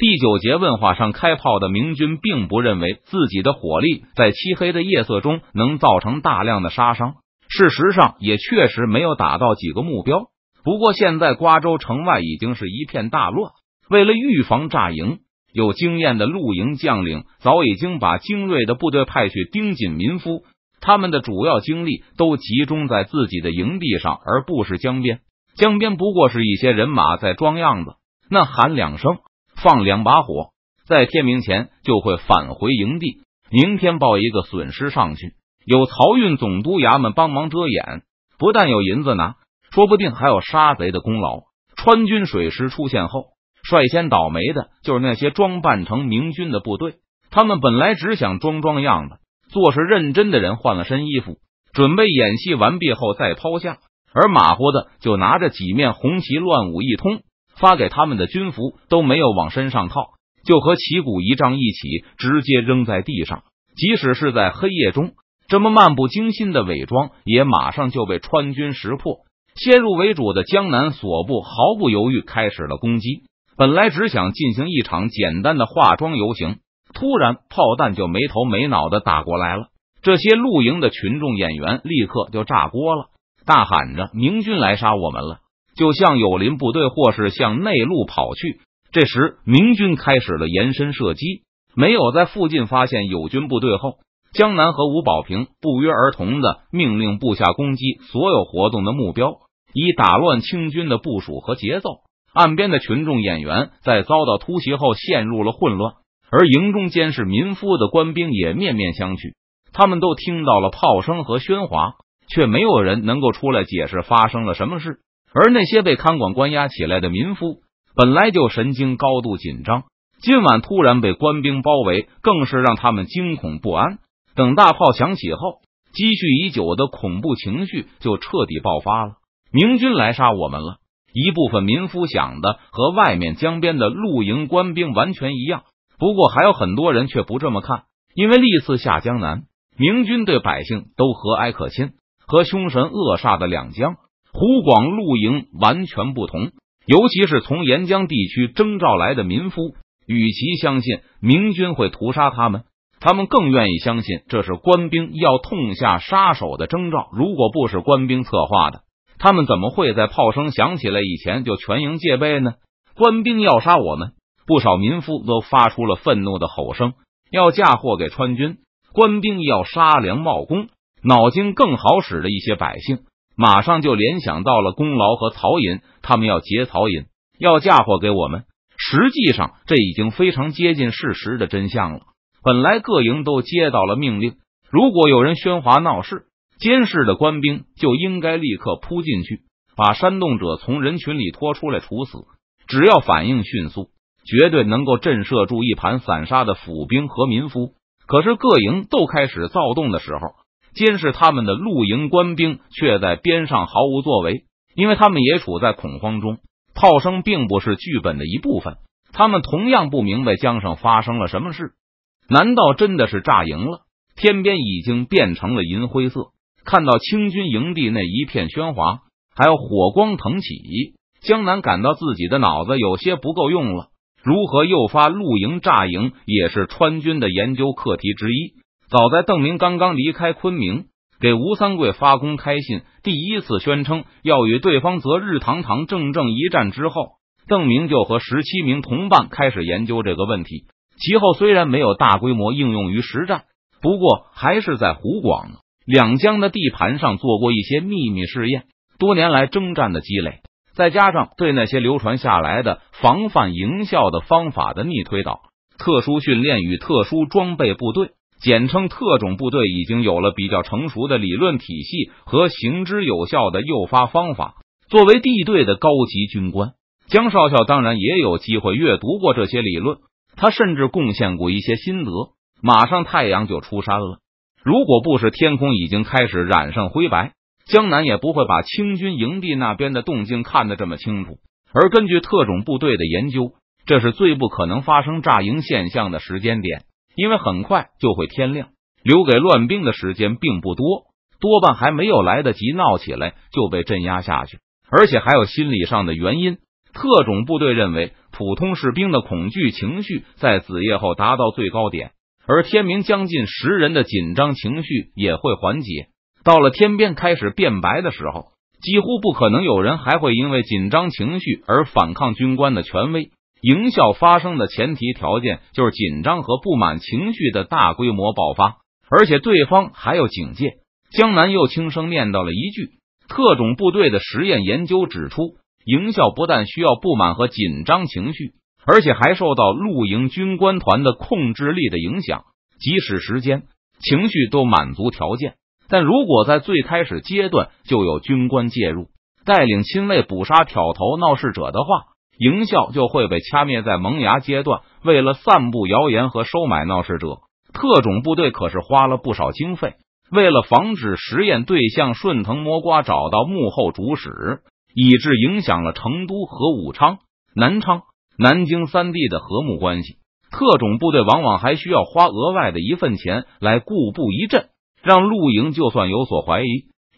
第九节问话上开炮的明军并不认为自己的火力在漆黑的夜色中能造成大量的杀伤，事实上也确实没有打到几个目标。不过现在瓜州城外已经是一片大乱，为了预防炸营，有经验的露营将领早已经把精锐的部队派去盯紧民夫，他们的主要精力都集中在自己的营地上，而不是江边。江边不过是一些人马在装样子，那喊两声。放两把火，在天明前就会返回营地。明天报一个损失上去，有漕运总督衙门帮忙遮掩，不但有银子拿，说不定还有杀贼的功劳。川军水师出现后，率先倒霉的就是那些装扮成明军的部队。他们本来只想装装样子，做事认真的人换了身衣服，准备演戏完毕后再抛下；而马虎的就拿着几面红旗乱舞一通。发给他们的军服都没有往身上套，就和旗鼓仪仗一起直接扔在地上。即使是在黑夜中，这么漫不经心的伪装也马上就被川军识破。先入为主的江南所部毫不犹豫开始了攻击。本来只想进行一场简单的化妆游行，突然炮弹就没头没脑的打过来了。这些露营的群众演员立刻就炸锅了，大喊着：“明军来杀我们了！”就向友邻部队或是向内陆跑去。这时，明军开始了延伸射击，没有在附近发现友军部队后，江南和吴保平不约而同的命令部下攻击所有活动的目标，以打乱清军的部署和节奏。岸边的群众演员在遭到突袭后陷入了混乱，而营中监视民夫的官兵也面面相觑。他们都听到了炮声和喧哗，却没有人能够出来解释发生了什么事。而那些被看管关押起来的民夫，本来就神经高度紧张，今晚突然被官兵包围，更是让他们惊恐不安。等大炮响起后，积蓄已久的恐怖情绪就彻底爆发了。明军来杀我们了！一部分民夫想的和外面江边的露营官兵完全一样，不过还有很多人却不这么看，因为历次下江南，明军对百姓都和蔼可亲，和凶神恶煞的两江。湖广露营完全不同，尤其是从沿江地区征召来的民夫，与其相信明军会屠杀他们，他们更愿意相信这是官兵要痛下杀手的征兆。如果不是官兵策划的，他们怎么会在炮声响起来以前就全营戒备呢？官兵要杀我们，不少民夫都发出了愤怒的吼声，要嫁祸给川军。官兵要杀良冒功，脑筋更好使的一些百姓。马上就联想到了功劳和曹寅，他们要劫曹寅，要嫁祸给我们。实际上，这已经非常接近事实的真相了。本来各营都接到了命令，如果有人喧哗闹事，监视的官兵就应该立刻扑进去，把煽动者从人群里拖出来处死。只要反应迅速，绝对能够震慑住一盘散沙的府兵和民夫。可是各营都开始躁动的时候。监视他们的露营官兵却在边上毫无作为，因为他们也处在恐慌中。炮声并不是剧本的一部分，他们同样不明白江上发生了什么事。难道真的是炸营了？天边已经变成了银灰色，看到清军营地那一片喧哗，还有火光腾起，江南感到自己的脑子有些不够用了。如何诱发露营炸营，也是川军的研究课题之一。早在邓明刚刚离开昆明，给吴三桂发公开信，第一次宣称要与对方择日堂堂正正一战之后，邓明就和十七名同伴开始研究这个问题。其后虽然没有大规模应用于实战，不过还是在湖广两江的地盘上做过一些秘密试验。多年来征战的积累，再加上对那些流传下来的防范营效的方法的逆推导，特殊训练与特殊装备部队。简称特种部队已经有了比较成熟的理论体系和行之有效的诱发方法。作为地队的高级军官，江少校当然也有机会阅读过这些理论。他甚至贡献过一些心得。马上太阳就出山了，如果不是天空已经开始染上灰白，江南也不会把清军营地那边的动静看得这么清楚。而根据特种部队的研究，这是最不可能发生炸营现象的时间点。因为很快就会天亮，留给乱兵的时间并不多，多半还没有来得及闹起来就被镇压下去。而且还有心理上的原因，特种部队认为普通士兵的恐惧情绪在子夜后达到最高点，而天明将近十，人的紧张情绪也会缓解。到了天边开始变白的时候，几乎不可能有人还会因为紧张情绪而反抗军官的权威。营校发生的前提条件就是紧张和不满情绪的大规模爆发，而且对方还有警戒。江南又轻声念叨了一句：“特种部队的实验研究指出，营校不但需要不满和紧张情绪，而且还受到露营军官团的控制力的影响。即使时间、情绪都满足条件，但如果在最开始阶段就有军官介入，带领亲卫捕杀挑头闹事者的话。”营校就会被掐灭在萌芽阶段。为了散布谣言和收买闹事者，特种部队可是花了不少经费。为了防止实验对象顺藤摸瓜找到幕后主使，以致影响了成都和武昌、南昌、南京三地的和睦关系，特种部队往往还需要花额外的一份钱来固步一阵，让陆营就算有所怀疑，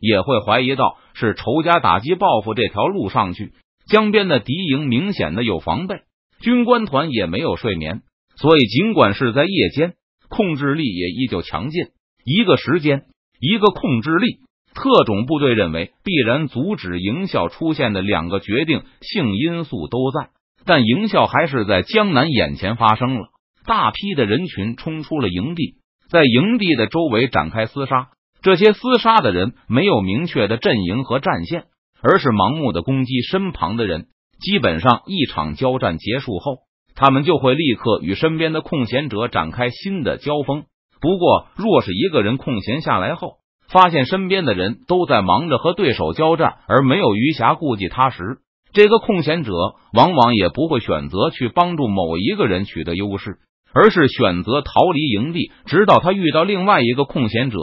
也会怀疑到是仇家打击报复这条路上去。江边的敌营明显的有防备，军官团也没有睡眠，所以尽管是在夜间，控制力也依旧强劲。一个时间，一个控制力，特种部队认为必然阻止营校出现的两个决定性因素都在，但营校还是在江南眼前发生了。大批的人群冲出了营地，在营地的周围展开厮杀。这些厮杀的人没有明确的阵营和战线。而是盲目的攻击身旁的人，基本上一场交战结束后，他们就会立刻与身边的空闲者展开新的交锋。不过，若是一个人空闲下来后，发现身边的人都在忙着和对手交战，而没有余暇顾及他时，这个空闲者往往也不会选择去帮助某一个人取得优势，而是选择逃离营地，直到他遇到另外一个空闲者，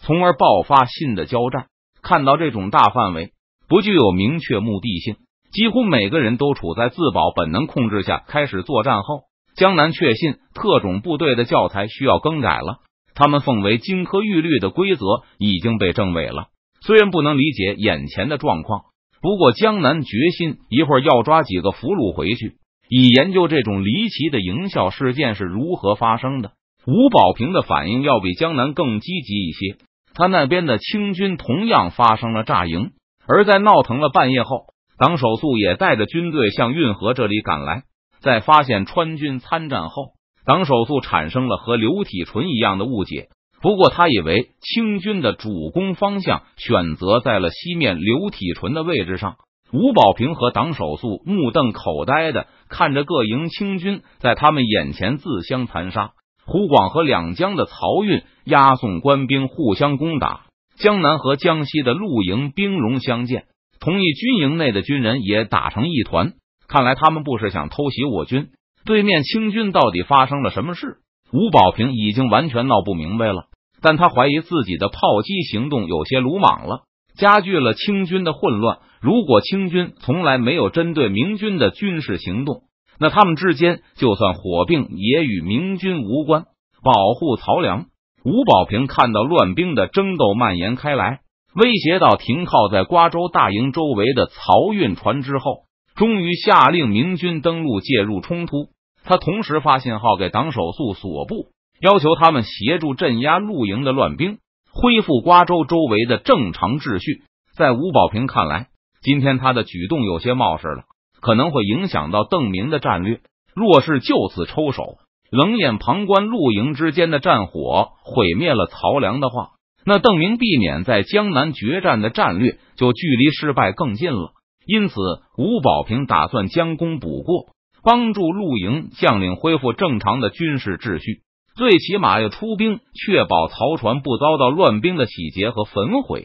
从而爆发新的交战。看到这种大范围。不具有明确目的性，几乎每个人都处在自保本能控制下开始作战后，江南确信特种部队的教材需要更改了。他们奉为金科玉律的规则已经被证伪了。虽然不能理解眼前的状况，不过江南决心一会儿要抓几个俘虏回去，以研究这种离奇的营销事件是如何发生的。吴保平的反应要比江南更积极一些，他那边的清军同样发生了炸营。而在闹腾了半夜后，党守素也带着军队向运河这里赶来。在发现川军参战后，党守素产生了和刘体纯一样的误解。不过他以为清军的主攻方向选择在了西面刘体纯的位置上。吴保平和党守素目瞪口呆的看着各营清军在他们眼前自相残杀。湖广和两江的漕运押送官兵互相攻打。江南和江西的陆营兵戎相见，同一军营内的军人也打成一团。看来他们不是想偷袭我军。对面清军到底发生了什么事？吴保平已经完全闹不明白了。但他怀疑自己的炮击行动有些鲁莽了，加剧了清军的混乱。如果清军从来没有针对明军的军事行动，那他们之间就算火并也与明军无关。保护曹良。吴保平看到乱兵的争斗蔓延开来，威胁到停靠在瓜州大营周围的漕运船之后，终于下令明军登陆介入冲突。他同时发信号给党守素所部，要求他们协助镇压陆营的乱兵，恢复瓜州周围的正常秩序。在吴保平看来，今天他的举动有些冒失了，可能会影响到邓明的战略。若是就此抽手。冷眼旁观陆营之间的战火毁灭了曹良的话，那邓明避免在江南决战的战略就距离失败更近了。因此，吴保平打算将功补过，帮助陆营将领恢复正常的军事秩序，最起码要出兵确保曹船不遭到乱兵的洗劫和焚毁。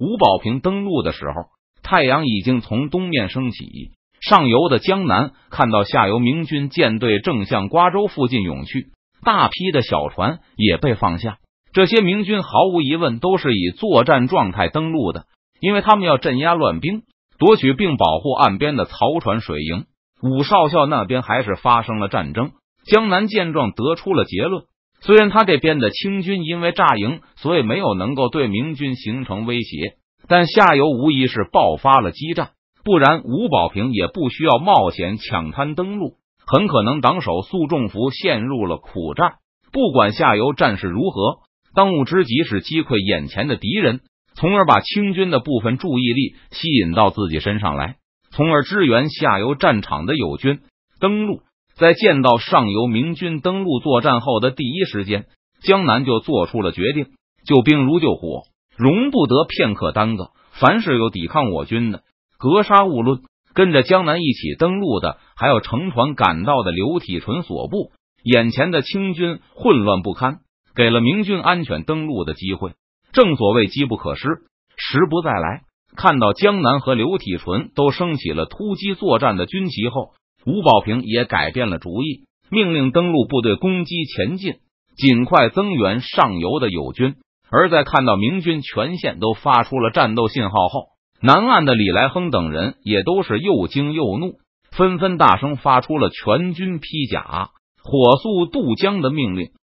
吴保平登陆的时候，太阳已经从东面升起。上游的江南看到下游明军舰队正向瓜州附近涌去，大批的小船也被放下。这些明军毫无疑问都是以作战状态登陆的，因为他们要镇压乱兵，夺取并保护岸边的漕船水营。武少校那边还是发生了战争。江南见状得出了结论：虽然他这边的清军因为炸营，所以没有能够对明军形成威胁，但下游无疑是爆发了激战。不然吴保平也不需要冒险抢滩登陆，很可能党首苏仲福陷入了苦战。不管下游战事如何，当务之急是击溃眼前的敌人，从而把清军的部分注意力吸引到自己身上来，从而支援下游战场的友军登陆。在见到上游明军登陆作战后的第一时间，江南就做出了决定：救兵如救火，容不得片刻耽搁。凡是有抵抗我军的，格杀勿论。跟着江南一起登陆的，还有乘船赶到的刘体纯所部。眼前的清军混乱不堪，给了明军安全登陆的机会。正所谓机不可失，时不再来。看到江南和刘体纯都升起了突击作战的军旗后。吴保平也改变了主意，命令登陆部队攻击前进，尽快增援上游的友军。而在看到明军全线都发出了战斗信号后，南岸的李来亨等人也都是又惊又怒，纷纷大声发出了全军披甲、火速渡江的命令。